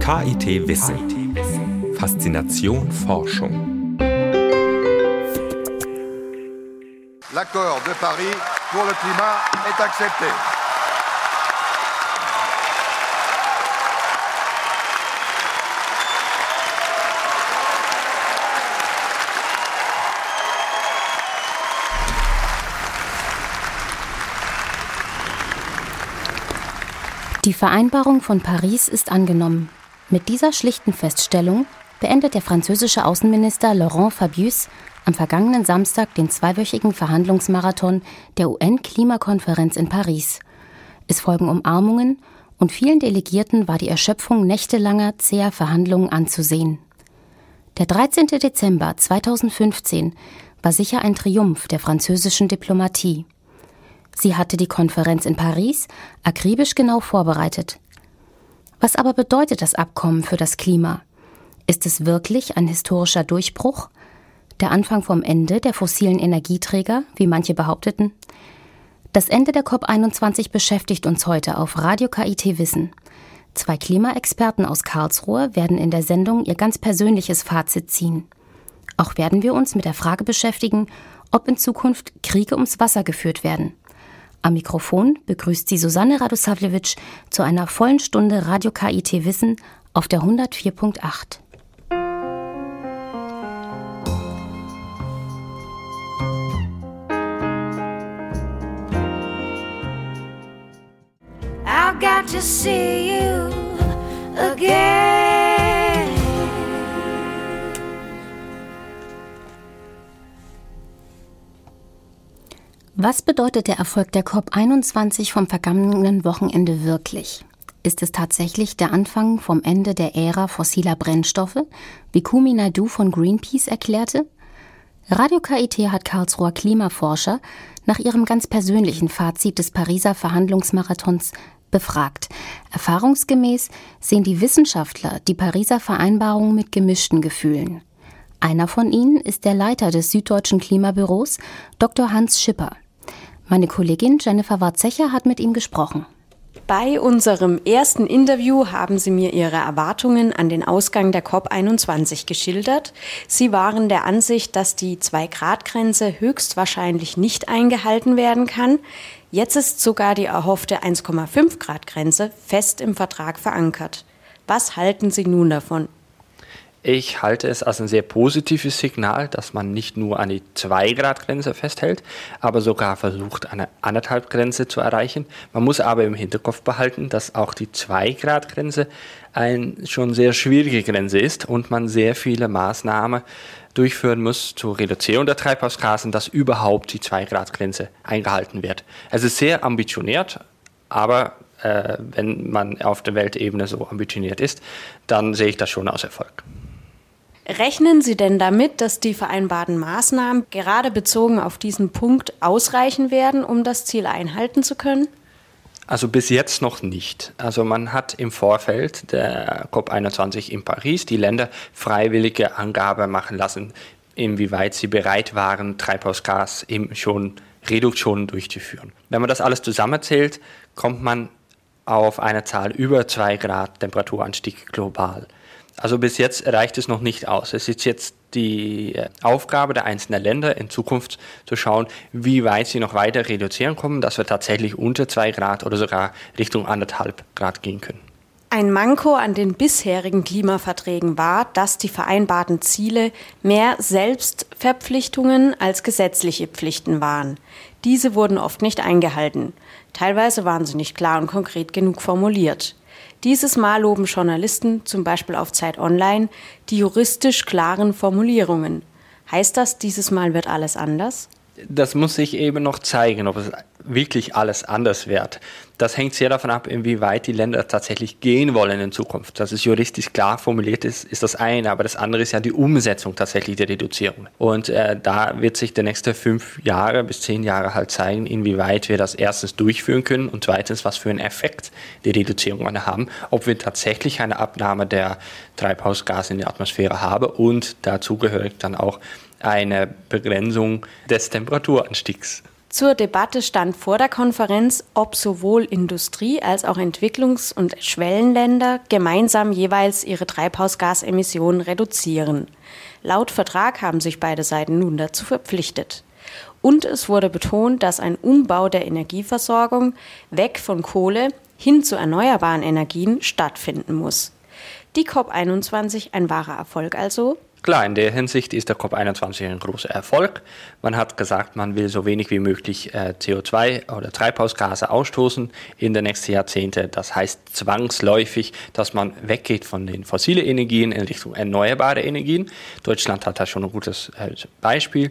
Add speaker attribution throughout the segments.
Speaker 1: KIT Wissen. Faszination Forschung.
Speaker 2: L'accord de Paris pour le climat est accepté.
Speaker 3: Die Vereinbarung von Paris ist angenommen. Mit dieser schlichten Feststellung beendet der französische Außenminister Laurent Fabius am vergangenen Samstag den zweiwöchigen Verhandlungsmarathon der UN-Klimakonferenz in Paris. Es folgen Umarmungen und vielen Delegierten war die Erschöpfung nächtelanger, zäher Verhandlungen anzusehen. Der 13. Dezember 2015 war sicher ein Triumph der französischen Diplomatie. Sie hatte die Konferenz in Paris akribisch genau vorbereitet. Was aber bedeutet das Abkommen für das Klima? Ist es wirklich ein historischer Durchbruch? Der Anfang vom Ende der fossilen Energieträger, wie manche behaupteten? Das Ende der COP21 beschäftigt uns heute auf Radio KIT Wissen. Zwei Klimaexperten aus Karlsruhe werden in der Sendung ihr ganz persönliches Fazit ziehen. Auch werden wir uns mit der Frage beschäftigen, ob in Zukunft Kriege ums Wasser geführt werden. Am Mikrofon begrüßt sie Susanne Radosavljevic zu einer vollen Stunde Radio KIT Wissen auf der 104.8. I got to see you again. Was bedeutet der Erfolg der COP21 vom vergangenen Wochenende wirklich? Ist es tatsächlich der Anfang vom Ende der Ära fossiler Brennstoffe, wie Kumi Naidu von Greenpeace erklärte? Radio KIT hat Karlsruher Klimaforscher nach ihrem ganz persönlichen Fazit des Pariser Verhandlungsmarathons befragt. Erfahrungsgemäß sehen die Wissenschaftler die Pariser Vereinbarung mit gemischten Gefühlen. Einer von ihnen ist der Leiter des Süddeutschen Klimabüros, Dr. Hans Schipper. Meine Kollegin Jennifer Warzecher hat mit ihm gesprochen.
Speaker 4: Bei unserem ersten Interview haben Sie mir Ihre Erwartungen an den Ausgang der COP21 geschildert. Sie waren der Ansicht, dass die 2-Grad-Grenze höchstwahrscheinlich nicht eingehalten werden kann. Jetzt ist sogar die erhoffte 1,5-Grad-Grenze fest im Vertrag verankert. Was halten Sie nun davon?
Speaker 5: Ich halte es als ein sehr positives Signal, dass man nicht nur an die 2-Grad-Grenze festhält, aber sogar versucht, eine 1,5-Grenze zu erreichen. Man muss aber im Hinterkopf behalten, dass auch die 2-Grad-Grenze eine schon sehr schwierige Grenze ist und man sehr viele Maßnahmen durchführen muss zur Reduzierung der Treibhausgasen, dass überhaupt die 2-Grad-Grenze eingehalten wird. Es ist sehr ambitioniert, aber äh, wenn man auf der Weltebene so ambitioniert ist, dann sehe ich das schon als Erfolg.
Speaker 4: Rechnen Sie denn damit, dass die vereinbarten Maßnahmen gerade bezogen auf diesen Punkt ausreichen werden, um das Ziel einhalten zu können?
Speaker 5: Also bis jetzt noch nicht. Also man hat im Vorfeld der COP21 in Paris die Länder freiwillige Angabe machen lassen, inwieweit sie bereit waren, Treibhausgas eben schon Reduktionen durchzuführen. Wenn man das alles zusammenzählt, kommt man auf eine Zahl über 2 Grad Temperaturanstieg global. Also bis jetzt reicht es noch nicht aus. Es ist jetzt die äh, Aufgabe der einzelnen Länder in Zukunft zu schauen, wie weit sie noch weiter reduzieren kommen, dass wir tatsächlich unter zwei Grad oder sogar Richtung anderthalb Grad gehen können.
Speaker 4: Ein Manko an den bisherigen Klimaverträgen war, dass die vereinbarten Ziele mehr Selbstverpflichtungen als gesetzliche Pflichten waren. Diese wurden oft nicht eingehalten. Teilweise waren sie nicht klar und konkret genug formuliert. Dieses Mal loben Journalisten, zum Beispiel auf Zeit Online, die juristisch klaren Formulierungen. Heißt das, dieses Mal wird alles anders?
Speaker 5: Das muss sich eben noch zeigen, ob es wirklich alles anders wird. Das hängt sehr davon ab, inwieweit die Länder tatsächlich gehen wollen in Zukunft. Dass es juristisch klar formuliert ist, ist das eine, aber das andere ist ja die Umsetzung tatsächlich der Reduzierung. Und äh, da wird sich die nächsten fünf Jahre bis zehn Jahre halt zeigen, inwieweit wir das erstens durchführen können und zweitens, was für einen Effekt die Reduzierungen haben, ob wir tatsächlich eine Abnahme der Treibhausgase in die Atmosphäre haben und dazu gehört dann auch eine Begrenzung des Temperaturanstiegs.
Speaker 4: Zur Debatte stand vor der Konferenz, ob sowohl Industrie als auch Entwicklungs- und Schwellenländer gemeinsam jeweils ihre Treibhausgasemissionen reduzieren. Laut Vertrag haben sich beide Seiten nun dazu verpflichtet. Und es wurde betont, dass ein Umbau der Energieversorgung weg von Kohle hin zu erneuerbaren Energien stattfinden muss. Die COP21 ein wahrer Erfolg also?
Speaker 5: Klar, in der Hinsicht ist der COP21 ein großer Erfolg. Man hat gesagt, man will so wenig wie möglich äh, CO2 oder Treibhausgase ausstoßen in den nächsten Jahrzehnten. Das heißt zwangsläufig, dass man weggeht von den fossilen Energien in Richtung erneuerbare Energien. Deutschland hat da schon ein gutes äh, Beispiel.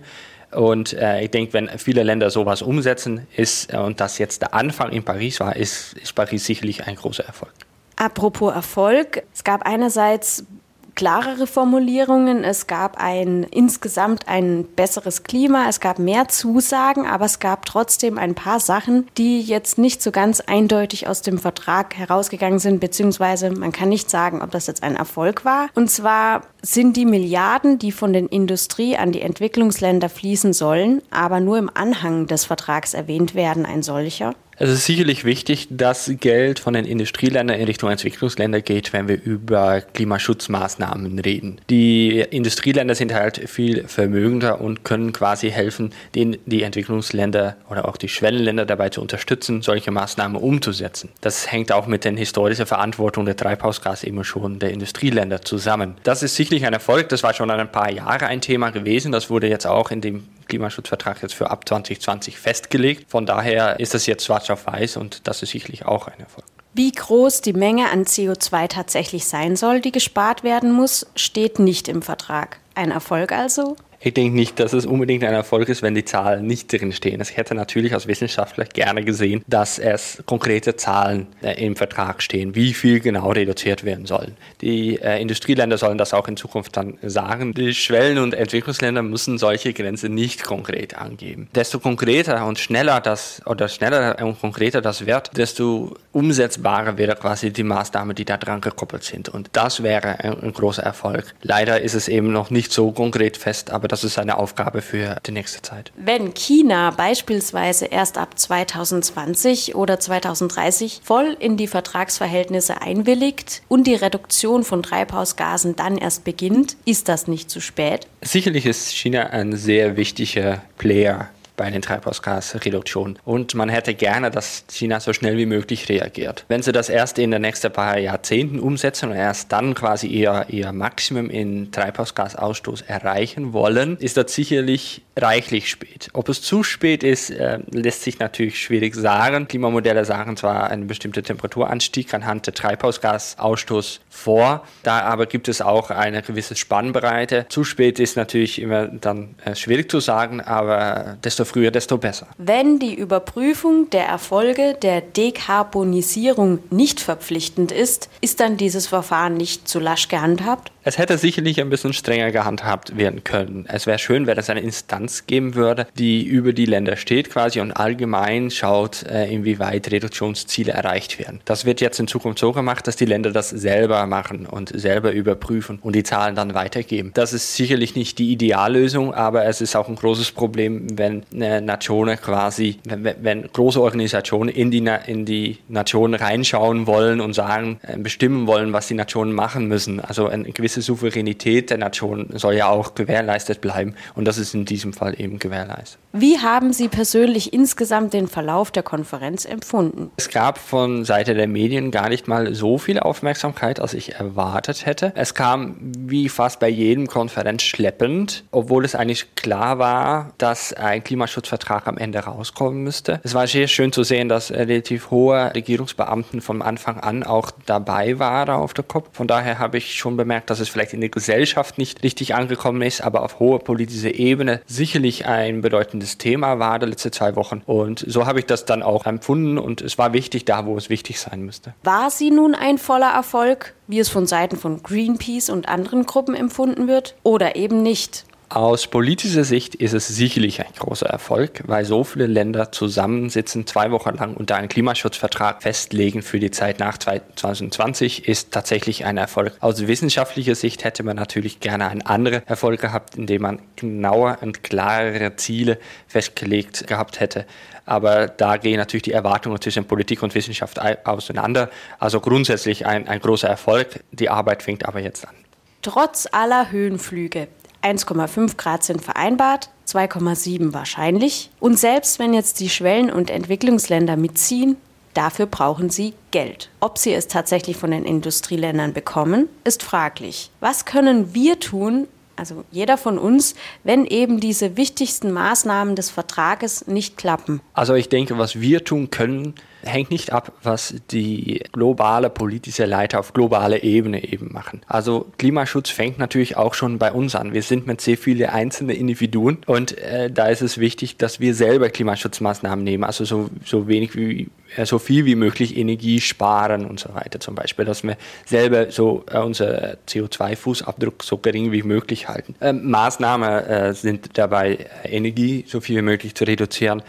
Speaker 5: Und äh, ich denke, wenn viele Länder sowas umsetzen, ist äh, und das jetzt der Anfang in Paris war, ist, ist Paris sicherlich ein großer Erfolg.
Speaker 4: Apropos Erfolg, es gab einerseits klarere Formulierungen, es gab ein insgesamt ein besseres Klima, es gab mehr Zusagen, aber es gab trotzdem ein paar Sachen, die jetzt nicht so ganz eindeutig aus dem Vertrag herausgegangen sind, beziehungsweise man kann nicht sagen, ob das jetzt ein Erfolg war. Und zwar sind die Milliarden, die von den Industrie an die Entwicklungsländer fließen sollen, aber nur im Anhang des Vertrags erwähnt werden, ein solcher.
Speaker 5: Es ist sicherlich wichtig, dass Geld von den Industrieländern in Richtung Entwicklungsländer geht, wenn wir über Klimaschutzmaßnahmen reden. Die Industrieländer sind halt viel vermögender und können quasi helfen, den, die Entwicklungsländer oder auch die Schwellenländer dabei zu unterstützen, solche Maßnahmen umzusetzen. Das hängt auch mit der historischen Verantwortung der Treibhausgasemissionen der Industrieländer zusammen. Das ist sicherlich ein Erfolg. Das war schon ein paar Jahre ein Thema gewesen. Das wurde jetzt auch in dem Klimaschutzvertrag jetzt für ab 2020 festgelegt. Von daher ist das jetzt schwarz auf weiß und das ist sicherlich auch ein Erfolg.
Speaker 4: Wie groß die Menge an CO2 tatsächlich sein soll, die gespart werden muss, steht nicht im Vertrag. Ein Erfolg also?
Speaker 5: Ich denke nicht, dass es unbedingt ein Erfolg ist, wenn die Zahlen nicht drin stehen. Ich hätte natürlich als Wissenschaftler gerne gesehen, dass es konkrete Zahlen äh, im Vertrag stehen, wie viel genau reduziert werden sollen. Die äh, Industrieländer sollen das auch in Zukunft dann sagen. Die Schwellen- und Entwicklungsländer müssen solche Grenzen nicht konkret angeben. Desto konkreter und schneller das oder schneller und konkreter das wird, desto umsetzbarer wäre quasi die Maßnahme, die da dran gekoppelt sind. Und das wäre ein, ein großer Erfolg. Leider ist es eben noch nicht so konkret fest, aber das ist eine Aufgabe für die nächste Zeit.
Speaker 4: Wenn China beispielsweise erst ab 2020 oder 2030 voll in die Vertragsverhältnisse einwilligt und die Reduktion von Treibhausgasen dann erst beginnt, ist das nicht zu spät?
Speaker 5: Sicherlich ist China ein sehr wichtiger Player bei den Treibhausgasreduktionen. Und man hätte gerne, dass China so schnell wie möglich reagiert. Wenn sie das erst in den nächsten paar Jahrzehnten umsetzen und erst dann quasi ihr, ihr Maximum in Treibhausgasausstoß erreichen wollen, ist das sicherlich reichlich spät. Ob es zu spät ist, äh, lässt sich natürlich schwierig sagen. Klimamodelle sagen zwar einen bestimmten Temperaturanstieg anhand der Treibhausgasausstoß vor, da aber gibt es auch eine gewisse Spannbreite. Zu spät ist natürlich immer dann äh, schwierig zu sagen, aber desto früher, desto besser.
Speaker 4: Wenn die Überprüfung der Erfolge der Dekarbonisierung nicht verpflichtend ist, ist dann dieses Verfahren nicht zu lasch gehandhabt?
Speaker 5: Es hätte sicherlich ein bisschen strenger gehandhabt werden können. Es wäre schön, wenn es eine Instanz geben würde, die über die Länder steht quasi und allgemein schaut, äh, inwieweit Reduktionsziele erreicht werden. Das wird jetzt in Zukunft so gemacht, dass die Länder das selber machen und selber überprüfen und die Zahlen dann weitergeben. Das ist sicherlich nicht die Ideallösung, aber es ist auch ein großes Problem, wenn Nationen quasi, wenn, wenn große Organisationen in die, in die Nationen reinschauen wollen und sagen, äh, bestimmen wollen, was die Nationen machen müssen. Also eine gewisse Souveränität der Nation soll ja auch gewährleistet bleiben und das ist in diesem Fall eben gewährleistet.
Speaker 4: Wie haben Sie persönlich insgesamt den Verlauf der Konferenz empfunden?
Speaker 5: Es gab von Seite der Medien gar nicht mal so viel Aufmerksamkeit, als ich erwartet hätte. Es kam wie fast bei jedem Konferenz schleppend, obwohl es eigentlich klar war, dass ein Klimaschutzvertrag am Ende rauskommen müsste. Es war sehr schön zu sehen, dass relativ hohe Regierungsbeamten von Anfang an auch dabei waren auf der COP. Von daher habe ich schon bemerkt, dass es vielleicht in der Gesellschaft nicht richtig angekommen ist, aber auf hoher politischer Ebene sicherlich ein bedeutendes Thema war der letzten zwei Wochen. Und so habe ich das dann auch empfunden und es war wichtig da, wo es wichtig sein müsste.
Speaker 4: War sie nun ein voller Erfolg, wie es von Seiten von Greenpeace und anderen Gruppen empfunden wird, oder eben nicht?
Speaker 5: Aus politischer Sicht ist es sicherlich ein großer Erfolg, weil so viele Länder zusammensitzen, zwei Wochen lang unter einen Klimaschutzvertrag festlegen für die Zeit nach 2020, ist tatsächlich ein Erfolg. Aus wissenschaftlicher Sicht hätte man natürlich gerne einen anderen Erfolg gehabt, indem man genauer und klarere Ziele festgelegt gehabt hätte. Aber da gehen natürlich die Erwartungen zwischen Politik und Wissenschaft auseinander. Also grundsätzlich ein, ein großer Erfolg. Die Arbeit fängt aber jetzt an.
Speaker 4: Trotz aller Höhenflüge 1,5 Grad sind vereinbart, 2,7 wahrscheinlich. Und selbst wenn jetzt die Schwellen- und Entwicklungsländer mitziehen, dafür brauchen sie Geld. Ob sie es tatsächlich von den Industrieländern bekommen, ist fraglich. Was können wir tun, also jeder von uns, wenn eben diese wichtigsten Maßnahmen des Vertrages nicht klappen?
Speaker 5: Also ich denke, was wir tun können, hängt nicht ab, was die globale politische Leiter auf globaler Ebene eben machen. Also Klimaschutz fängt natürlich auch schon bei uns an. Wir sind mit sehr vielen einzelnen Individuen und äh, da ist es wichtig, dass wir selber Klimaschutzmaßnahmen nehmen, also so, so wenig wie äh, so viel wie möglich Energie sparen und so weiter zum Beispiel, dass wir selber so äh, unser CO2-Fußabdruck so gering wie möglich halten. Ähm, Maßnahmen äh, sind dabei, Energie so viel wie möglich zu reduzieren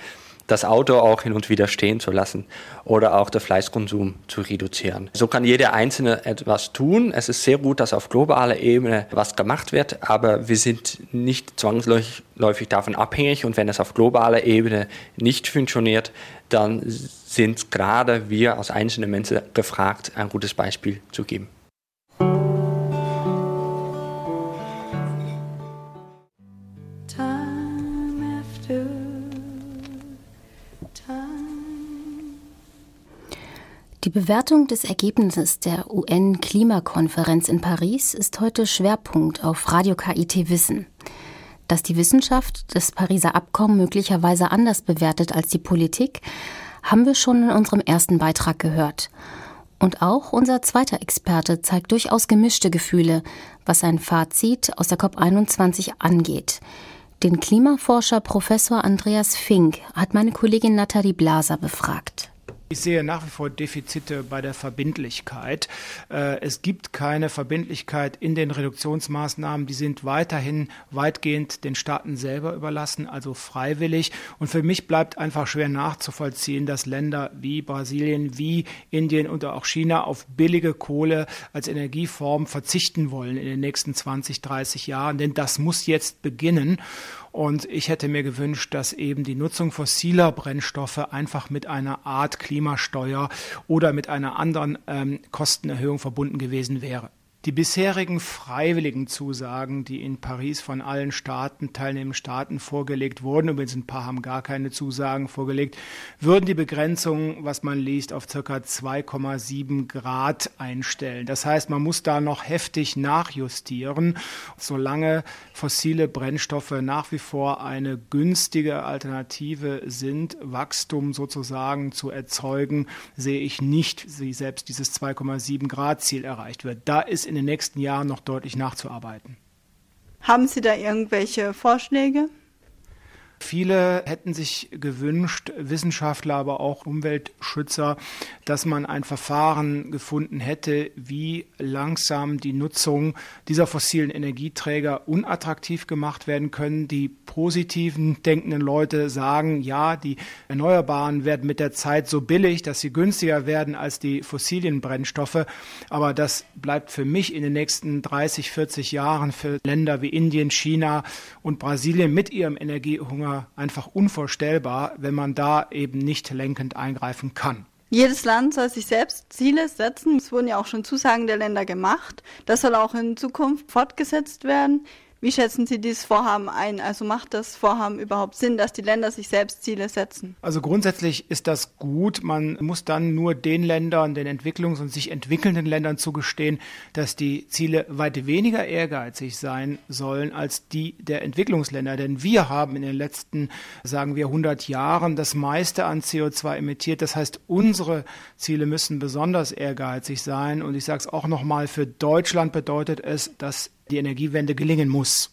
Speaker 5: das Auto auch hin und wieder stehen zu lassen oder auch den Fleischkonsum zu reduzieren. So kann jeder Einzelne etwas tun. Es ist sehr gut, dass auf globaler Ebene was gemacht wird, aber wir sind nicht zwangsläufig davon abhängig und wenn es auf globaler Ebene nicht funktioniert, dann sind gerade wir als einzelne Menschen gefragt, ein gutes Beispiel zu geben.
Speaker 3: Bewertung des Ergebnisses der UN-Klimakonferenz in Paris ist heute Schwerpunkt auf Radio KIT Wissen. Dass die Wissenschaft das Pariser Abkommen möglicherweise anders bewertet als die Politik, haben wir schon in unserem ersten Beitrag gehört. Und auch unser zweiter Experte zeigt durchaus gemischte Gefühle, was ein Fazit aus der COP21 angeht. Den Klimaforscher Professor Andreas Fink hat meine Kollegin Nathalie Blaser befragt.
Speaker 6: Ich sehe nach wie vor Defizite bei der Verbindlichkeit. Äh, es gibt keine Verbindlichkeit in den Reduktionsmaßnahmen. Die sind weiterhin weitgehend den Staaten selber überlassen, also freiwillig. Und für mich bleibt einfach schwer nachzuvollziehen, dass Länder wie Brasilien, wie Indien und auch China auf billige Kohle als Energieform verzichten wollen in den nächsten 20, 30 Jahren. Denn das muss jetzt beginnen. Und ich hätte mir gewünscht, dass eben die Nutzung fossiler Brennstoffe einfach mit einer Art Klimasteuer oder mit einer anderen ähm, Kostenerhöhung verbunden gewesen wäre. Die bisherigen freiwilligen Zusagen, die in Paris von allen Staaten, teilnehmenden Staaten vorgelegt wurden, übrigens ein paar haben gar keine Zusagen vorgelegt, würden die Begrenzung, was man liest, auf ca. 2,7 Grad einstellen. Das heißt, man muss da noch heftig nachjustieren, solange fossile Brennstoffe nach wie vor eine günstige Alternative sind, Wachstum sozusagen zu erzeugen, sehe ich nicht, wie selbst dieses 2,7 Grad Ziel erreicht wird. Da ist in den nächsten Jahren noch deutlich nachzuarbeiten.
Speaker 7: Haben Sie da irgendwelche Vorschläge?
Speaker 6: Viele hätten sich gewünscht, Wissenschaftler, aber auch Umweltschützer, dass man ein Verfahren gefunden hätte, wie langsam die Nutzung dieser fossilen Energieträger unattraktiv gemacht werden können. Die positiven denkenden Leute sagen, ja, die Erneuerbaren werden mit der Zeit so billig, dass sie günstiger werden als die fossilen Brennstoffe. Aber das bleibt für mich in den nächsten 30, 40 Jahren für Länder wie Indien, China und Brasilien mit ihrem Energiehunger Hunger einfach unvorstellbar, wenn man da eben nicht lenkend eingreifen kann.
Speaker 7: Jedes Land soll sich selbst Ziele setzen. Es wurden ja auch schon Zusagen der Länder gemacht. Das soll auch in Zukunft fortgesetzt werden. Wie schätzen Sie dieses Vorhaben ein? Also macht das Vorhaben überhaupt Sinn, dass die Länder sich selbst Ziele setzen?
Speaker 6: Also grundsätzlich ist das gut. Man muss dann nur den Ländern, den Entwicklungs- und sich entwickelnden Ländern zugestehen, dass die Ziele weit weniger ehrgeizig sein sollen als die der Entwicklungsländer. Denn wir haben in den letzten, sagen wir, 100 Jahren das meiste an CO2 emittiert. Das heißt, unsere Ziele müssen besonders ehrgeizig sein. Und ich sage es auch nochmal, für Deutschland bedeutet es, dass die Energiewende gelingen muss.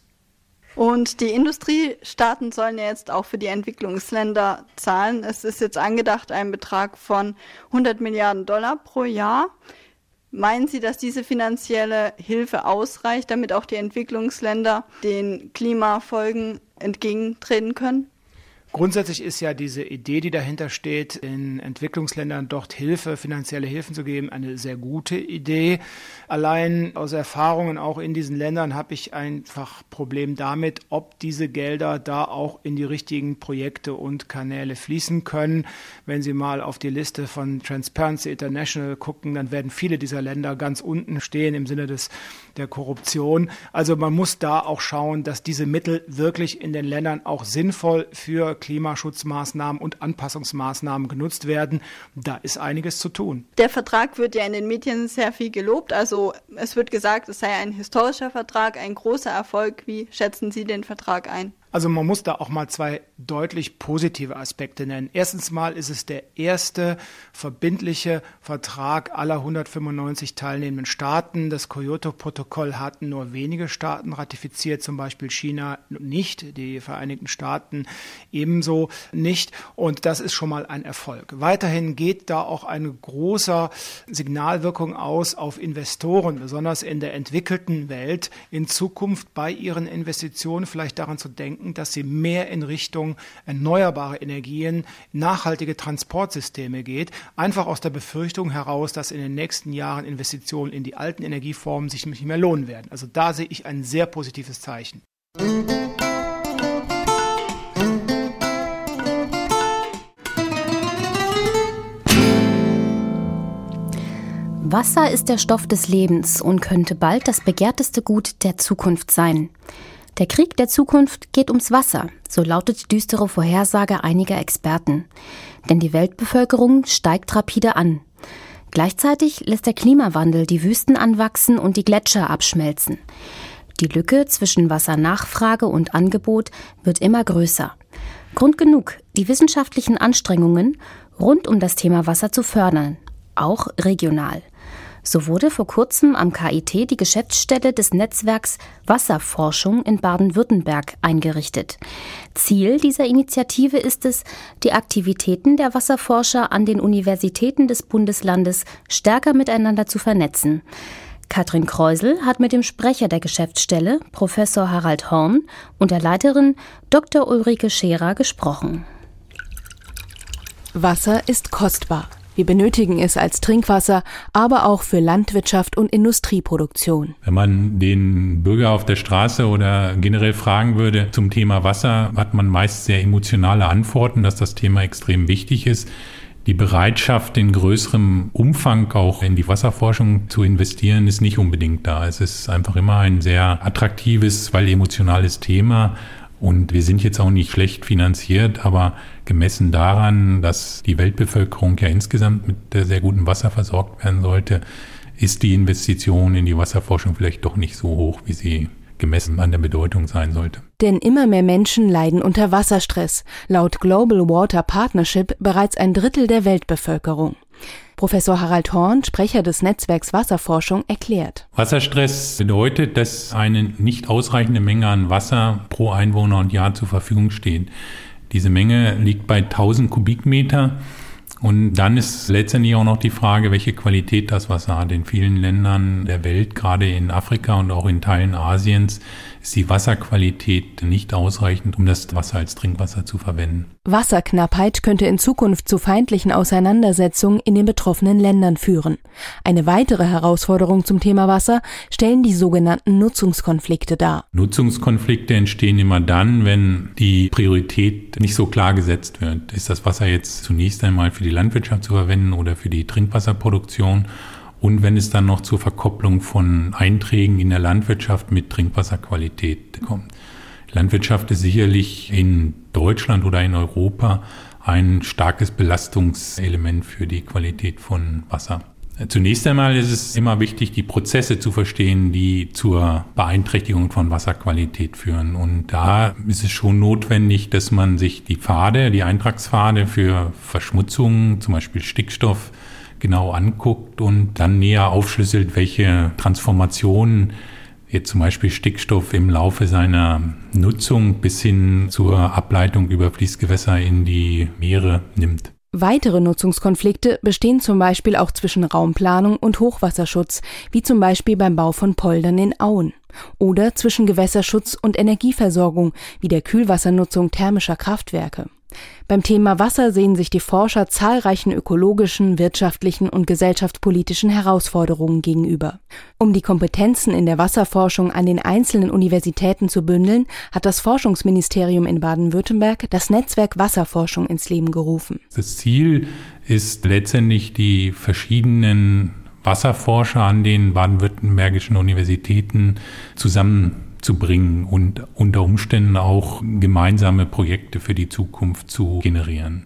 Speaker 7: Und die Industriestaaten sollen ja jetzt auch für die Entwicklungsländer zahlen. Es ist jetzt angedacht ein Betrag von 100 Milliarden Dollar pro Jahr. Meinen Sie, dass diese finanzielle Hilfe ausreicht, damit auch die Entwicklungsländer den Klimafolgen entgegentreten können?
Speaker 6: Grundsätzlich ist ja diese Idee, die dahinter steht, in Entwicklungsländern dort Hilfe, finanzielle Hilfen zu geben, eine sehr gute Idee. Allein aus Erfahrungen auch in diesen Ländern habe ich einfach Problem damit, ob diese Gelder da auch in die richtigen Projekte und Kanäle fließen können. Wenn Sie mal auf die Liste von Transparency International gucken, dann werden viele dieser Länder ganz unten stehen im Sinne des der Korruption. Also man muss da auch schauen, dass diese Mittel wirklich in den Ländern auch sinnvoll für Klimaschutzmaßnahmen und Anpassungsmaßnahmen genutzt werden. Da ist einiges zu tun.
Speaker 7: Der Vertrag wird ja in den Medien sehr viel gelobt. Also es wird gesagt, es sei ein historischer Vertrag, ein großer Erfolg. Wie schätzen Sie den Vertrag ein?
Speaker 6: Also man muss da auch mal zwei deutlich positive Aspekte nennen. Erstens mal ist es der erste verbindliche Vertrag aller 195 teilnehmenden Staaten. Das Kyoto-Protokoll hatten nur wenige Staaten ratifiziert, zum Beispiel China nicht, die Vereinigten Staaten ebenso nicht. Und das ist schon mal ein Erfolg. Weiterhin geht da auch eine große Signalwirkung aus auf Investoren, besonders in der entwickelten Welt, in Zukunft bei ihren Investitionen vielleicht daran zu denken, denken, dass sie mehr in Richtung erneuerbare Energien, nachhaltige Transportsysteme geht, einfach aus der Befürchtung heraus, dass in den nächsten Jahren Investitionen in die alten Energieformen sich nicht mehr lohnen werden. Also da sehe ich ein sehr positives Zeichen.
Speaker 3: Wasser ist der Stoff des Lebens und könnte bald das begehrteste Gut der Zukunft sein. Der Krieg der Zukunft geht ums Wasser, so lautet die düstere Vorhersage einiger Experten. Denn die Weltbevölkerung steigt rapide an. Gleichzeitig lässt der Klimawandel die Wüsten anwachsen und die Gletscher abschmelzen. Die Lücke zwischen Wassernachfrage und Angebot wird immer größer. Grund genug, die wissenschaftlichen Anstrengungen rund um das Thema Wasser zu fördern, auch regional. So wurde vor kurzem am KIT die Geschäftsstelle des Netzwerks Wasserforschung in Baden-Württemberg eingerichtet. Ziel dieser Initiative ist es, die Aktivitäten der Wasserforscher an den Universitäten des Bundeslandes stärker miteinander zu vernetzen. Katrin Kreusel hat mit dem Sprecher der Geschäftsstelle, Professor Harald Horn, und der Leiterin Dr. Ulrike Scherer gesprochen.
Speaker 8: Wasser ist kostbar. Wir benötigen es als Trinkwasser, aber auch für Landwirtschaft und Industrieproduktion.
Speaker 9: Wenn man den Bürger auf der Straße oder generell fragen würde zum Thema Wasser, hat man meist sehr emotionale Antworten, dass das Thema extrem wichtig ist. Die Bereitschaft, in größerem Umfang auch in die Wasserforschung zu investieren, ist nicht unbedingt da. Es ist einfach immer ein sehr attraktives, weil emotionales Thema. Und wir sind jetzt auch nicht schlecht finanziert, aber gemessen daran, dass die Weltbevölkerung ja insgesamt mit sehr gutem Wasser versorgt werden sollte, ist die Investition in die Wasserforschung vielleicht doch nicht so hoch, wie sie gemessen an der Bedeutung sein sollte.
Speaker 8: Denn immer mehr Menschen leiden unter Wasserstress, laut Global Water Partnership bereits ein Drittel der Weltbevölkerung. Professor Harald Horn, Sprecher des Netzwerks Wasserforschung, erklärt.
Speaker 9: Wasserstress bedeutet, dass eine nicht ausreichende Menge an Wasser pro Einwohner und Jahr zur Verfügung steht. Diese Menge liegt bei 1000 Kubikmeter. Und dann ist letztendlich auch noch die Frage, welche Qualität das Wasser hat. In vielen Ländern der Welt, gerade in Afrika und auch in Teilen Asiens, ist die Wasserqualität nicht ausreichend, um das Wasser als Trinkwasser zu verwenden.
Speaker 8: Wasserknappheit könnte in Zukunft zu feindlichen Auseinandersetzungen in den betroffenen Ländern führen. Eine weitere Herausforderung zum Thema Wasser stellen die sogenannten Nutzungskonflikte dar.
Speaker 9: Nutzungskonflikte entstehen immer dann, wenn die Priorität nicht so klar gesetzt wird. Ist das Wasser jetzt zunächst einmal für die Landwirtschaft zu verwenden oder für die Trinkwasserproduktion? Und wenn es dann noch zur Verkopplung von Einträgen in der Landwirtschaft mit Trinkwasserqualität kommt. Landwirtschaft ist sicherlich in Deutschland oder in Europa ein starkes Belastungselement für die Qualität von Wasser. Zunächst einmal ist es immer wichtig, die Prozesse zu verstehen, die zur Beeinträchtigung von Wasserqualität führen. Und da ist es schon notwendig, dass man sich die Pfade, die Eintragspfade für Verschmutzungen, zum Beispiel Stickstoff, genau anguckt und dann näher aufschlüsselt, welche Transformationen jetzt zum Beispiel Stickstoff im Laufe seiner Nutzung bis hin zur Ableitung über Fließgewässer in die Meere nimmt.
Speaker 8: Weitere Nutzungskonflikte bestehen zum Beispiel auch zwischen Raumplanung und Hochwasserschutz, wie zum Beispiel beim Bau von Poldern in Auen. Oder zwischen Gewässerschutz und Energieversorgung, wie der Kühlwassernutzung thermischer Kraftwerke. Beim Thema Wasser sehen sich die Forscher zahlreichen ökologischen, wirtschaftlichen und gesellschaftspolitischen Herausforderungen gegenüber. Um die Kompetenzen in der Wasserforschung an den einzelnen Universitäten zu bündeln, hat das Forschungsministerium in Baden-Württemberg das Netzwerk Wasserforschung ins Leben gerufen.
Speaker 9: Das Ziel ist letztendlich die verschiedenen Wasserforscher an den baden-württembergischen Universitäten zusammen zu bringen und unter Umständen auch gemeinsame Projekte für die Zukunft zu generieren.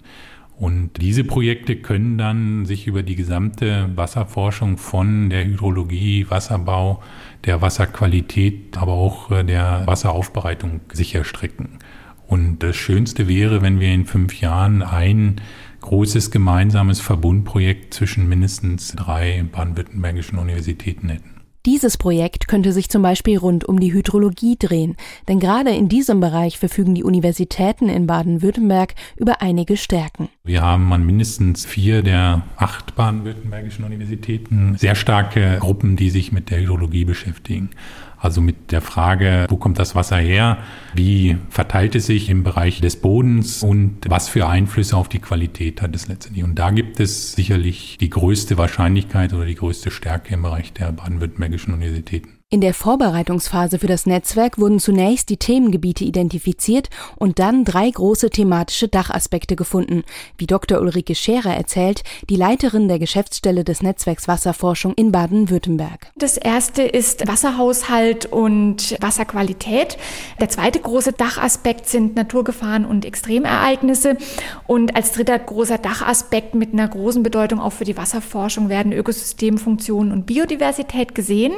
Speaker 9: Und diese Projekte können dann sich über die gesamte Wasserforschung von der Hydrologie, Wasserbau, der Wasserqualität, aber auch der Wasseraufbereitung sicherstrecken. Und das Schönste wäre, wenn wir in fünf Jahren ein großes gemeinsames Verbundprojekt zwischen mindestens drei baden-württembergischen Universitäten hätten.
Speaker 8: Dieses Projekt könnte sich zum Beispiel rund um die Hydrologie drehen, denn gerade in diesem Bereich verfügen die Universitäten in Baden-Württemberg über einige Stärken.
Speaker 9: Wir haben an mindestens vier der acht baden-württembergischen Universitäten sehr starke Gruppen, die sich mit der Hydrologie beschäftigen. Also mit der Frage, wo kommt das Wasser her? Wie verteilt es sich im Bereich des Bodens und was für Einflüsse auf die Qualität hat es letztendlich? Und da gibt es sicherlich die größte Wahrscheinlichkeit oder die größte Stärke im Bereich der baden-württembergischen Universitäten.
Speaker 8: In der Vorbereitungsphase für das Netzwerk wurden zunächst die Themengebiete identifiziert und dann drei große thematische Dachaspekte gefunden, wie Dr. Ulrike Scherer erzählt, die Leiterin der Geschäftsstelle des Netzwerks Wasserforschung in Baden-Württemberg.
Speaker 10: Das erste ist Wasserhaushalt und Wasserqualität. Der zweite große Dachaspekt sind Naturgefahren und Extremereignisse. Und als dritter großer Dachaspekt mit einer großen Bedeutung auch für die Wasserforschung werden Ökosystemfunktionen und Biodiversität gesehen.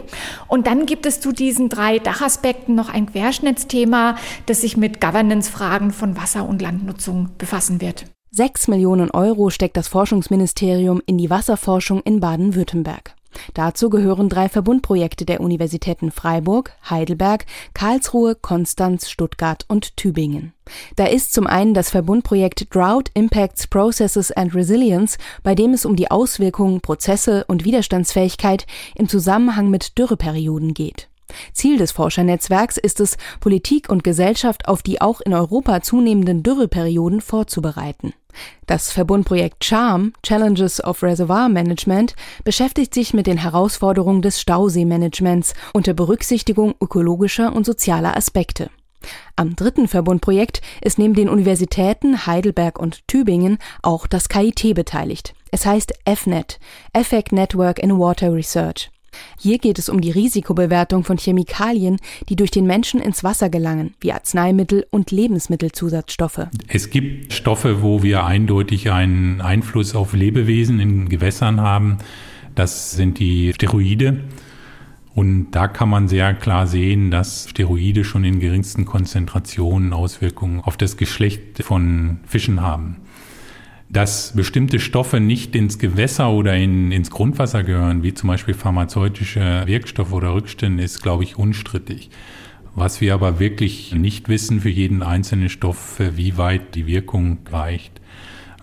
Speaker 10: Und dann dann gibt es zu diesen drei Dachaspekten noch ein Querschnittsthema, das sich mit Governance-Fragen von Wasser- und Landnutzung befassen wird.
Speaker 8: Sechs Millionen Euro steckt das Forschungsministerium in die Wasserforschung in Baden-Württemberg. Dazu gehören drei Verbundprojekte der Universitäten Freiburg, Heidelberg, Karlsruhe, Konstanz, Stuttgart und Tübingen. Da ist zum einen das Verbundprojekt Drought Impacts Processes and Resilience, bei dem es um die Auswirkungen, Prozesse und Widerstandsfähigkeit im Zusammenhang mit Dürreperioden geht. Ziel des Forschernetzwerks ist es, Politik und Gesellschaft auf die auch in Europa zunehmenden Dürreperioden vorzubereiten. Das Verbundprojekt CHARM Challenges of Reservoir Management beschäftigt sich mit den Herausforderungen des Stauseemanagements unter Berücksichtigung ökologischer und sozialer Aspekte. Am dritten Verbundprojekt ist neben den Universitäten Heidelberg und Tübingen auch das KIT beteiligt. Es heißt EFNET, Effect Network in Water Research. Hier geht es um die Risikobewertung von Chemikalien, die durch den Menschen ins Wasser gelangen, wie Arzneimittel und Lebensmittelzusatzstoffe.
Speaker 9: Es gibt Stoffe, wo wir eindeutig einen Einfluss auf Lebewesen in Gewässern haben. Das sind die Steroide. Und da kann man sehr klar sehen, dass Steroide schon in geringsten Konzentrationen Auswirkungen auf das Geschlecht von Fischen haben. Dass bestimmte Stoffe nicht ins Gewässer oder in, ins Grundwasser gehören, wie zum Beispiel pharmazeutische Wirkstoffe oder Rückstände, ist, glaube ich, unstrittig. Was wir aber wirklich nicht wissen für jeden einzelnen Stoff, wie weit die Wirkung reicht.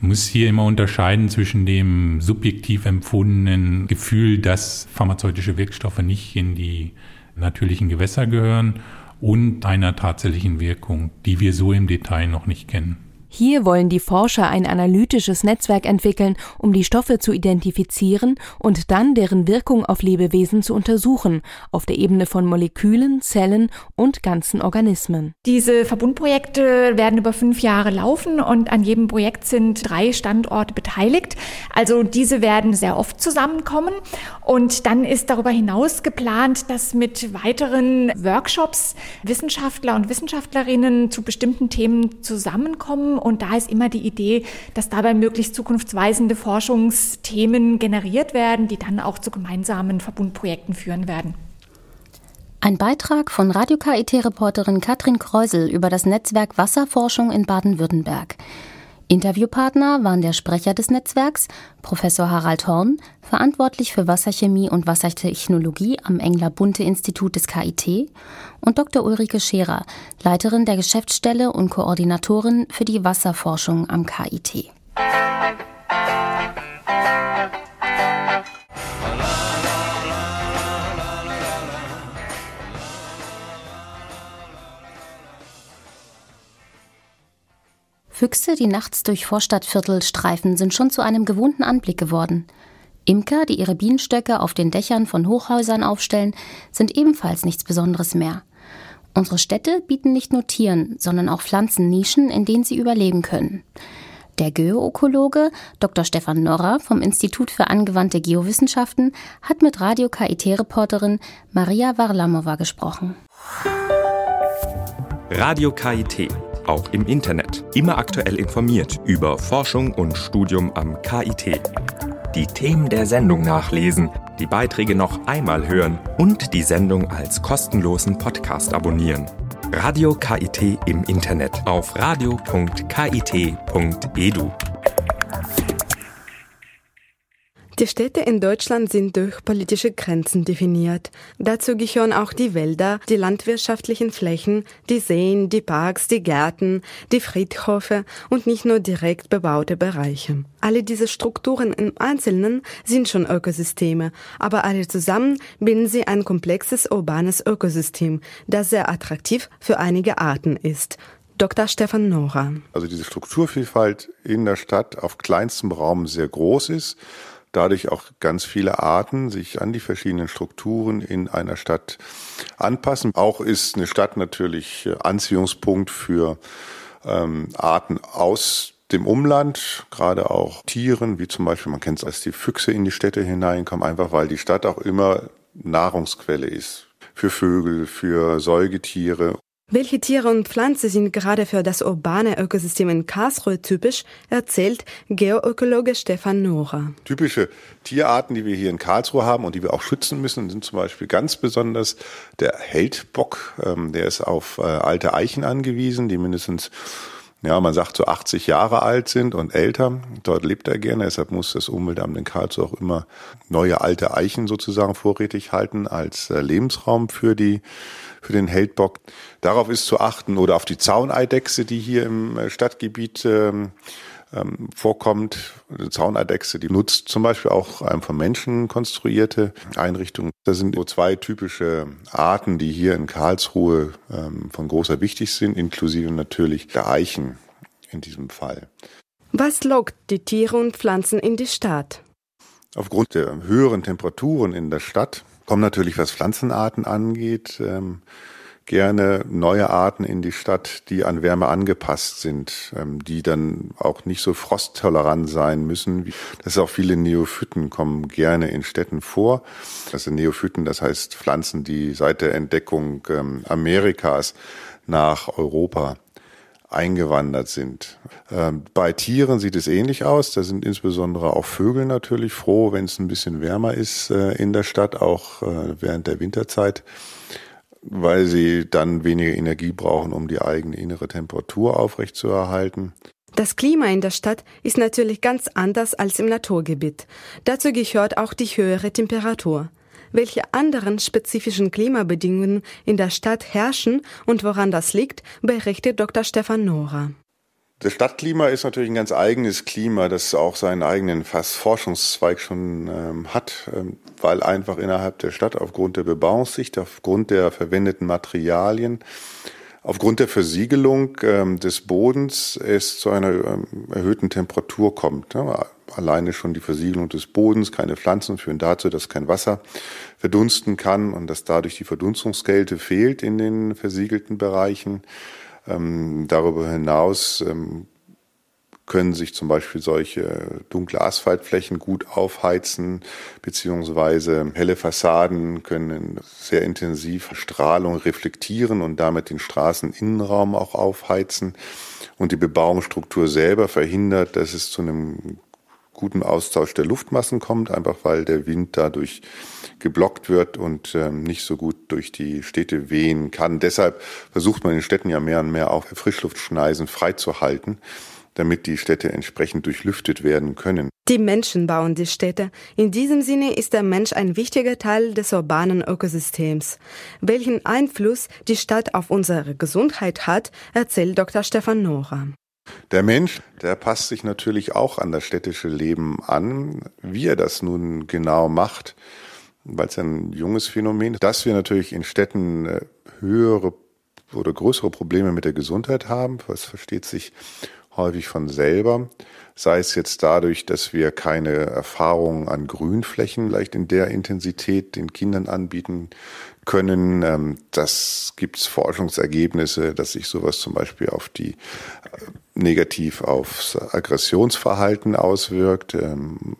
Speaker 9: Muss hier immer unterscheiden zwischen dem subjektiv empfundenen Gefühl, dass pharmazeutische Wirkstoffe nicht in die natürlichen Gewässer gehören und einer tatsächlichen Wirkung, die wir so im Detail noch nicht kennen.
Speaker 8: Hier wollen die Forscher ein analytisches Netzwerk entwickeln, um die Stoffe zu identifizieren und dann deren Wirkung auf Lebewesen zu untersuchen, auf der Ebene von Molekülen, Zellen und ganzen Organismen.
Speaker 10: Diese Verbundprojekte werden über fünf Jahre laufen und an jedem Projekt sind drei Standorte beteiligt. Also diese werden sehr oft zusammenkommen und dann ist darüber hinaus geplant, dass mit weiteren Workshops Wissenschaftler und Wissenschaftlerinnen zu bestimmten Themen zusammenkommen und da ist immer die Idee, dass dabei möglichst zukunftsweisende Forschungsthemen generiert werden, die dann auch zu gemeinsamen Verbundprojekten führen werden.
Speaker 3: Ein Beitrag von Radio KIT-Reporterin Katrin Kreusel über das Netzwerk Wasserforschung in Baden-Württemberg. Interviewpartner waren der Sprecher des Netzwerks, Professor Harald Horn, verantwortlich für Wasserchemie und Wassertechnologie am Engler-Bunte-Institut des KIT, und Dr. Ulrike Scherer, Leiterin der Geschäftsstelle und Koordinatorin für die Wasserforschung am KIT. Füchse, die nachts durch Vorstadtviertel streifen, sind schon zu einem gewohnten Anblick geworden. Imker, die ihre Bienenstöcke auf den Dächern von Hochhäusern aufstellen, sind ebenfalls nichts Besonderes mehr. Unsere Städte bieten nicht nur Tieren, sondern auch Pflanzennischen, in denen sie überleben können. Der Geoökologe Dr. Stefan Norrer vom Institut für angewandte Geowissenschaften hat mit Radio KIT-Reporterin Maria Varlamova gesprochen.
Speaker 1: Radio KIT, auch im Internet, immer aktuell informiert über Forschung und Studium am KIT. Die Themen der Sendung nachlesen, die Beiträge noch einmal hören und die Sendung als kostenlosen Podcast abonnieren. Radio KIT im Internet auf radio.kit.edu.
Speaker 11: Die Städte in Deutschland sind durch politische Grenzen definiert. Dazu gehören auch die Wälder, die landwirtschaftlichen Flächen, die Seen, die Parks, die Gärten, die Friedhöfe und nicht nur direkt bebaute Bereiche. Alle diese Strukturen im Einzelnen sind schon Ökosysteme, aber alle zusammen bilden sie ein komplexes urbanes Ökosystem, das sehr attraktiv für einige Arten ist. Dr. Stefan Nora.
Speaker 12: Also diese Strukturvielfalt in der Stadt auf kleinstem Raum sehr groß ist dadurch auch ganz viele Arten sich an die verschiedenen Strukturen in einer Stadt anpassen. Auch ist eine Stadt natürlich Anziehungspunkt für ähm, Arten aus dem Umland, gerade auch Tieren, wie zum Beispiel, man kennt es als die Füchse in die Städte hineinkommen, einfach weil die Stadt auch immer Nahrungsquelle ist für Vögel, für Säugetiere
Speaker 11: welche Tiere und Pflanzen sind gerade für das urbane Ökosystem in Karlsruhe typisch, erzählt Geoökologe Stefan Nora.
Speaker 12: Typische Tierarten, die wir hier in Karlsruhe haben und die wir auch schützen müssen, sind zum Beispiel ganz besonders der Heldbock. Ähm, der ist auf äh, alte Eichen angewiesen, die mindestens ja, man sagt so 80 Jahre alt sind und älter. Dort lebt er gerne, deshalb muss das Umweltamt in Karlsruhe auch immer neue alte Eichen sozusagen vorrätig halten als äh, Lebensraum für die für den Heldbock. Darauf ist zu achten oder auf die Zauneidechse, die hier im äh, Stadtgebiet ähm, ähm, vorkommt. Eine Zauneidechse, die nutzt zum Beispiel auch eine von Menschen konstruierte Einrichtungen. Das sind nur zwei typische Arten, die hier in Karlsruhe ähm, von großer Wichtig sind, inklusive natürlich der Eichen in diesem Fall.
Speaker 11: Was lockt die Tiere und Pflanzen in die Stadt?
Speaker 12: Aufgrund der höheren Temperaturen in der Stadt kommen natürlich, was Pflanzenarten angeht, ähm, gerne neue Arten in die Stadt, die an Wärme angepasst sind, ähm, die dann auch nicht so frosttolerant sein müssen. Das ist auch viele Neophyten kommen gerne in Städten vor. Das sind Neophyten, das heißt Pflanzen, die seit der Entdeckung ähm, Amerikas nach Europa eingewandert sind. Ähm, bei Tieren sieht es ähnlich aus. Da sind insbesondere auch Vögel natürlich froh, wenn es ein bisschen wärmer ist äh, in der Stadt, auch äh, während der Winterzeit, weil sie dann weniger Energie brauchen, um die eigene innere Temperatur aufrechtzuerhalten.
Speaker 11: Das Klima in der Stadt ist natürlich ganz anders als im Naturgebiet. Dazu gehört auch die höhere Temperatur welche anderen spezifischen Klimabedingungen in der Stadt herrschen und woran das liegt, berichtet Dr. Stefan Nora.
Speaker 12: Das Stadtklima ist natürlich ein ganz eigenes Klima, das auch seinen eigenen fast Forschungszweig schon ähm, hat, ähm, weil einfach innerhalb der Stadt aufgrund der Bebauungssicht, aufgrund der verwendeten Materialien, aufgrund der Versiegelung ähm, des Bodens es zu einer ähm, erhöhten Temperatur kommt. Ne? Alleine schon die Versiegelung des Bodens, keine Pflanzen führen dazu, dass kein Wasser verdunsten kann und dass dadurch die Verdunstungskälte fehlt in den versiegelten Bereichen. Ähm, darüber hinaus ähm, können sich zum Beispiel solche dunkle Asphaltflächen gut aufheizen, beziehungsweise helle Fassaden können sehr intensiv Strahlung reflektieren und damit den Straßeninnenraum auch aufheizen. Und die Bebauungsstruktur selber verhindert, dass es zu einem guten Austausch der Luftmassen kommt, einfach weil der Wind dadurch geblockt wird und ähm, nicht so gut durch die Städte wehen kann. Deshalb versucht man in Städten ja mehr und mehr auch Frischluftschneisen freizuhalten, damit die Städte entsprechend durchlüftet werden können.
Speaker 11: Die Menschen bauen die Städte. In diesem Sinne ist der Mensch ein wichtiger Teil des urbanen Ökosystems. Welchen Einfluss die Stadt auf unsere Gesundheit hat, erzählt Dr. Stefan Nora.
Speaker 12: Der Mensch, der passt sich natürlich auch an das städtische Leben an. Wie er das nun genau macht, weil es ein junges Phänomen ist, dass wir natürlich in Städten äh, höhere oder größere Probleme mit der Gesundheit haben. Was versteht sich häufig von selber. Sei es jetzt dadurch, dass wir keine Erfahrungen an Grünflächen vielleicht in der Intensität den Kindern anbieten können. Ähm, das gibt es Forschungsergebnisse, dass sich sowas zum Beispiel auf die äh, negativ aufs Aggressionsverhalten auswirkt. Ähm,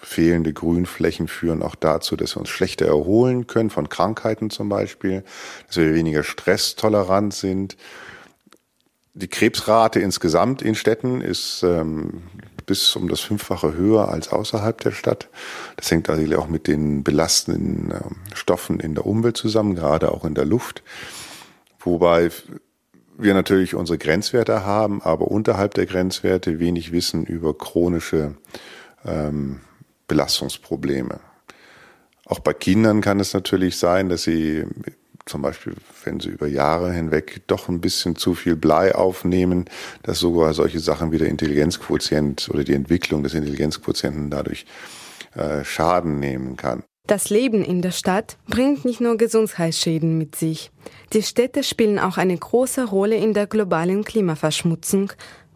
Speaker 12: fehlende Grünflächen führen auch dazu, dass wir uns schlechter erholen können von Krankheiten zum Beispiel, dass wir weniger stresstolerant sind. Die Krebsrate insgesamt in Städten ist ähm, bis um das Fünffache höher als außerhalb der Stadt. Das hängt also auch mit den belastenden äh, Stoffen in der Umwelt zusammen, gerade auch in der Luft. Wobei wir natürlich unsere Grenzwerte haben, aber unterhalb der Grenzwerte wenig wissen über chronische ähm, Belastungsprobleme. Auch bei Kindern kann es natürlich sein, dass sie zum Beispiel, wenn sie über Jahre hinweg doch ein bisschen zu viel Blei aufnehmen, dass sogar solche Sachen wie der Intelligenzquotient oder die Entwicklung des Intelligenzquotienten dadurch äh, Schaden nehmen kann.
Speaker 11: Das Leben in der Stadt bringt nicht nur Gesundheitsschäden mit sich. Die Städte spielen auch eine große Rolle in der globalen Klimaverschmutzung.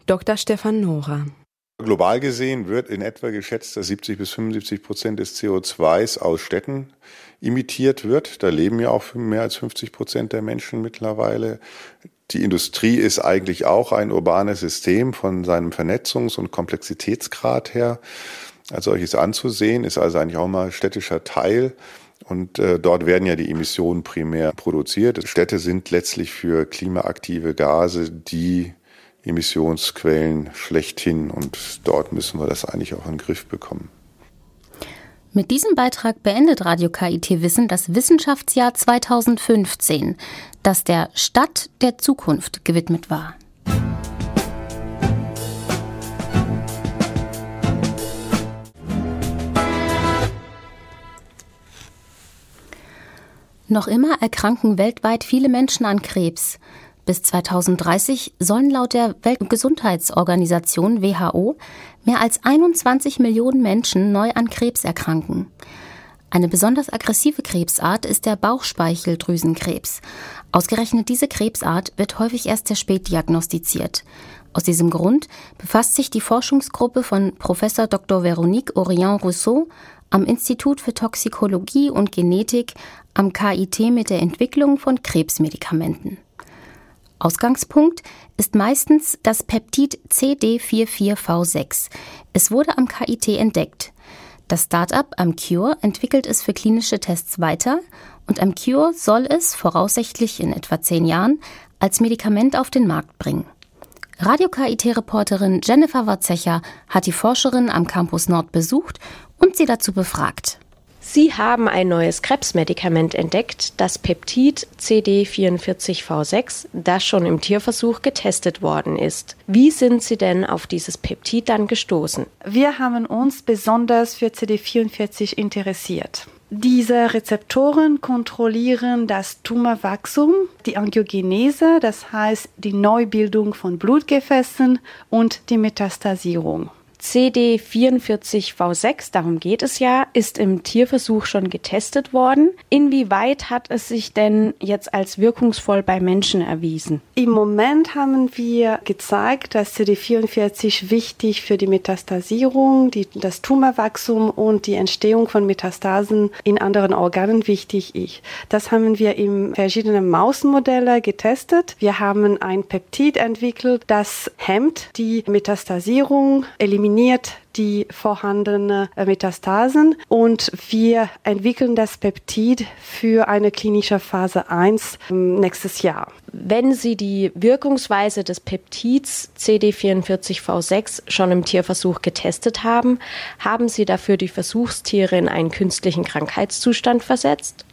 Speaker 11: Dr. Stefan Nora.
Speaker 12: Global gesehen wird in etwa geschätzt, dass 70 bis 75 Prozent des CO2s aus Städten imitiert wird. Da leben ja auch mehr als 50 Prozent der Menschen mittlerweile. Die Industrie ist eigentlich auch ein urbanes System von seinem Vernetzungs- und Komplexitätsgrad her als solches anzusehen, ist also eigentlich auch mal städtischer Teil. Und äh, dort werden ja die Emissionen primär produziert. Städte sind letztlich für klimaaktive Gase die Emissionsquellen schlechthin und dort müssen wir das eigentlich auch in den Griff bekommen.
Speaker 3: Mit diesem Beitrag beendet Radio KIT Wissen das Wissenschaftsjahr 2015, das der Stadt der Zukunft gewidmet war. Noch immer erkranken weltweit viele Menschen an Krebs. Bis 2030 sollen laut der Weltgesundheitsorganisation WHO mehr als 21 Millionen Menschen neu an Krebs erkranken. Eine besonders aggressive Krebsart ist der Bauchspeicheldrüsenkrebs. Ausgerechnet diese Krebsart wird häufig erst sehr spät diagnostiziert. Aus diesem Grund befasst sich die Forschungsgruppe von Professor Dr. Veronique Orient-Rousseau am Institut für Toxikologie und Genetik am KIT mit der Entwicklung von Krebsmedikamenten. Ausgangspunkt ist meistens das Peptid CD44V6. Es wurde am KIT entdeckt. Das Start-up Amcure entwickelt es für klinische Tests weiter und Amcure soll es voraussichtlich in etwa zehn Jahren als Medikament auf den Markt bringen. Radio KIT-Reporterin Jennifer Watzecher hat die Forscherin am Campus Nord besucht und sie dazu befragt.
Speaker 4: Sie haben ein neues Krebsmedikament entdeckt, das Peptid CD44V6, das schon im Tierversuch getestet worden ist. Wie sind Sie denn auf dieses Peptid dann gestoßen?
Speaker 13: Wir haben uns besonders für CD44 interessiert. Diese Rezeptoren kontrollieren das Tumorwachstum, die Angiogenese, das heißt die Neubildung von Blutgefäßen und die Metastasierung.
Speaker 4: CD44V6, darum geht es ja, ist im Tierversuch schon getestet worden. Inwieweit hat es sich denn jetzt als wirkungsvoll bei Menschen erwiesen?
Speaker 13: Im Moment haben wir gezeigt, dass CD44 wichtig für die Metastasierung, die, das Tumorwachstum und die Entstehung von Metastasen in anderen Organen wichtig ist. Das haben wir in verschiedenen Mausmodelle getestet. Wir haben ein Peptid entwickelt, das hemmt die Metastasierung, eliminiert eliminiert die vorhandenen äh, Metastasen und wir entwickeln das Peptid für eine klinische Phase 1 ähm, nächstes Jahr.
Speaker 4: Wenn Sie die Wirkungsweise des Peptids CD44V6 schon im Tierversuch getestet haben, haben Sie dafür die Versuchstiere in einen künstlichen Krankheitszustand versetzt?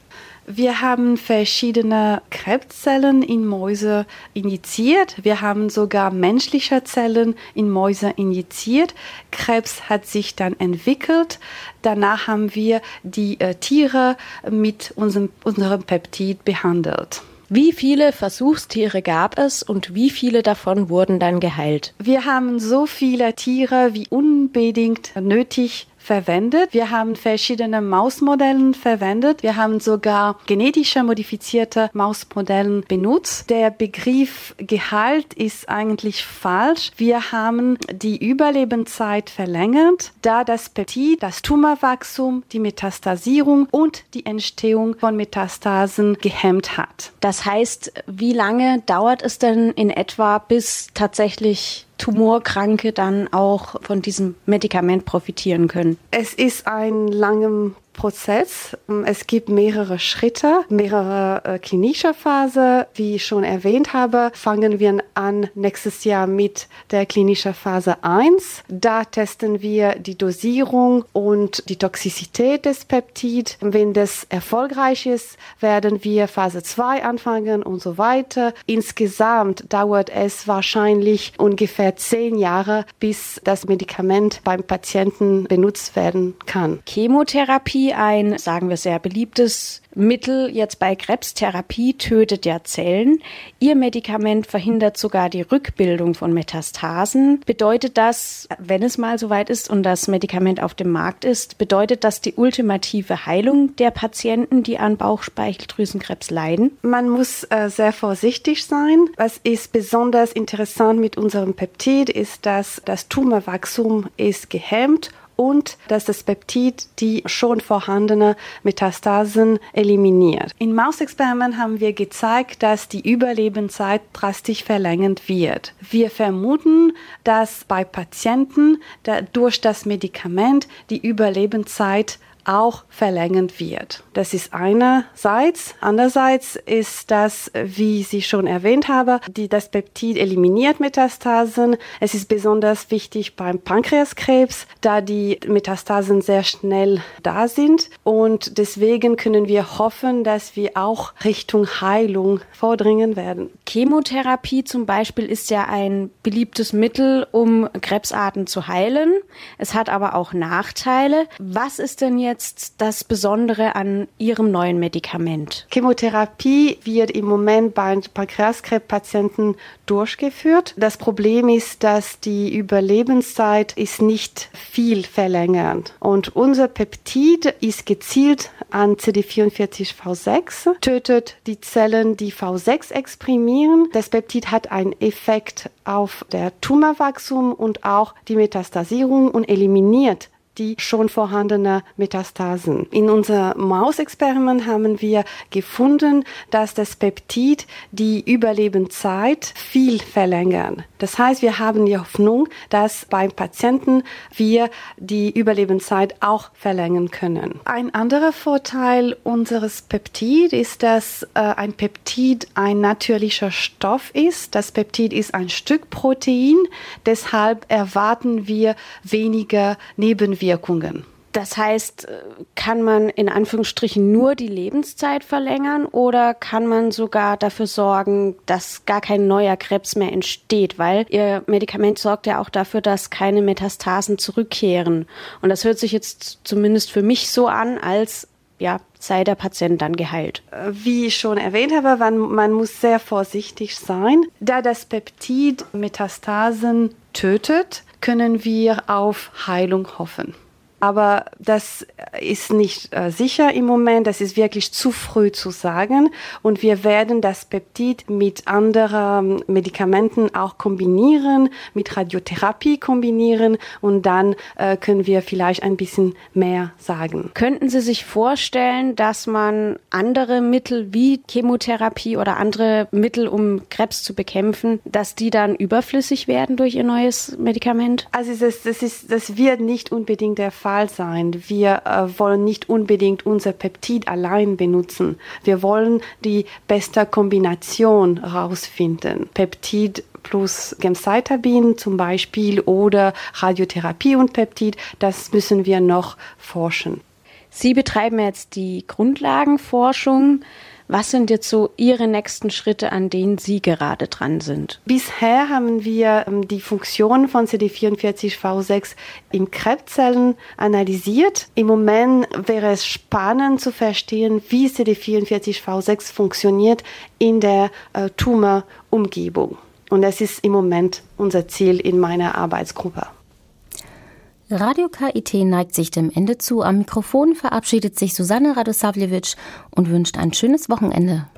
Speaker 13: Wir haben verschiedene Krebszellen in Mäuse injiziert. Wir haben sogar menschliche Zellen in Mäuse injiziert. Krebs hat sich dann entwickelt. Danach haben wir die äh, Tiere mit unserem, unserem Peptid behandelt.
Speaker 4: Wie viele Versuchstiere gab es und wie viele davon wurden dann geheilt?
Speaker 13: Wir haben so viele Tiere wie unbedingt nötig verwendet. Wir haben verschiedene Mausmodellen verwendet. Wir haben sogar genetische modifizierte Mausmodellen benutzt. Der Begriff Gehalt ist eigentlich falsch. Wir haben die Überlebenszeit verlängert, da das Peptid das Tumorwachstum, die Metastasierung und die Entstehung von Metastasen gehemmt hat.
Speaker 4: Das heißt, wie lange dauert es denn in etwa, bis tatsächlich Tumorkranke dann auch von diesem Medikament profitieren können?
Speaker 13: Es ist ein langer Prozess. Es gibt mehrere Schritte, mehrere äh, klinische Phase. Wie ich schon erwähnt habe, fangen wir an nächstes Jahr mit der klinischen Phase 1. Da testen wir die Dosierung und die Toxizität des Peptid. Wenn das erfolgreich ist, werden wir Phase 2 anfangen und so weiter. Insgesamt dauert es wahrscheinlich ungefähr zehn Jahre, bis das Medikament beim Patienten benutzt werden kann.
Speaker 4: Chemotherapie ein, sagen wir, sehr beliebtes Mittel jetzt bei Krebstherapie tötet ja Zellen. Ihr Medikament verhindert sogar die Rückbildung von Metastasen. Bedeutet das, wenn es mal soweit ist und das Medikament auf dem Markt ist, bedeutet das die ultimative Heilung der Patienten, die an Bauchspeicheldrüsenkrebs leiden?
Speaker 13: Man muss äh, sehr vorsichtig sein. Was ist besonders interessant mit unserem Peptid ist, dass das Tumorwachstum ist gehemmt und dass das Peptid die schon vorhandene Metastasen eliminiert. In Mausexperimenten haben wir gezeigt, dass die Überlebenszeit drastisch verlängert wird. Wir vermuten, dass bei Patienten durch das Medikament die Überlebenszeit auch verlängert wird. Das ist einerseits. Andererseits ist das, wie Sie schon erwähnt haben, die, das Peptid eliminiert Metastasen. Es ist besonders wichtig beim Pankreaskrebs, da die Metastasen sehr schnell da sind. Und deswegen können wir hoffen, dass wir auch Richtung Heilung vordringen werden.
Speaker 4: Chemotherapie zum Beispiel ist ja ein beliebtes Mittel, um Krebsarten zu heilen. Es hat aber auch Nachteile. Was ist denn jetzt jetzt das Besondere an Ihrem neuen Medikament?
Speaker 13: Chemotherapie wird im Moment bei Pankreaskrebspatienten durchgeführt. Das Problem ist, dass die Überlebenszeit ist nicht viel verlängert. Und unser Peptid ist gezielt an CD44V6, tötet die Zellen, die V6 exprimieren. Das Peptid hat einen Effekt auf der Tumorwachstum und auch die Metastasierung und eliminiert die schon vorhandene Metastasen. In unserem Mausexperiment haben wir gefunden, dass das Peptid die Überlebenszeit viel verlängern. Das heißt, wir haben die Hoffnung, dass beim Patienten wir die Überlebenszeit auch verlängern können. Ein anderer Vorteil unseres Peptid ist, dass äh, ein Peptid ein natürlicher Stoff ist. Das Peptid ist ein Stück Protein, deshalb erwarten wir weniger Nebenwirkungen Nebenwirkungen.
Speaker 4: Das heißt, kann man in Anführungsstrichen nur die Lebenszeit verlängern oder kann man sogar dafür sorgen, dass gar kein neuer Krebs mehr entsteht? Weil Ihr Medikament sorgt ja auch dafür, dass keine Metastasen zurückkehren. Und das hört sich jetzt zumindest für mich so an, als ja, sei der Patient dann geheilt.
Speaker 13: Wie ich schon erwähnt habe, man, man muss sehr vorsichtig sein. Da das Peptid Metastasen tötet, können wir auf Heilung hoffen. Aber das ist nicht äh, sicher im Moment. Das ist wirklich zu früh zu sagen. Und wir werden das Peptid mit anderen Medikamenten auch kombinieren, mit Radiotherapie kombinieren. Und dann äh, können wir vielleicht ein bisschen mehr sagen.
Speaker 4: Könnten Sie sich vorstellen, dass man andere Mittel wie Chemotherapie oder andere Mittel, um Krebs zu bekämpfen, dass die dann überflüssig werden durch Ihr neues Medikament?
Speaker 13: Also das, das, ist, das wird nicht unbedingt der Fall Fall sein. Wir äh, wollen nicht unbedingt unser Peptid allein benutzen. Wir wollen die beste Kombination herausfinden. Peptid plus Gemcitabin zum Beispiel oder Radiotherapie und Peptid, das müssen wir noch forschen.
Speaker 4: Sie betreiben jetzt die Grundlagenforschung. Was sind jetzt so Ihre nächsten Schritte, an denen Sie gerade dran sind?
Speaker 13: Bisher haben wir ähm, die Funktion von CD44V6 in Krebszellen analysiert. Im Moment wäre es spannend zu verstehen, wie CD44V6 funktioniert in der äh, Tumorumgebung. Und das ist im Moment unser Ziel in meiner Arbeitsgruppe.
Speaker 3: Radio KIT neigt sich dem Ende zu. Am Mikrofon verabschiedet sich Susanne Radosavljevic und wünscht ein schönes Wochenende.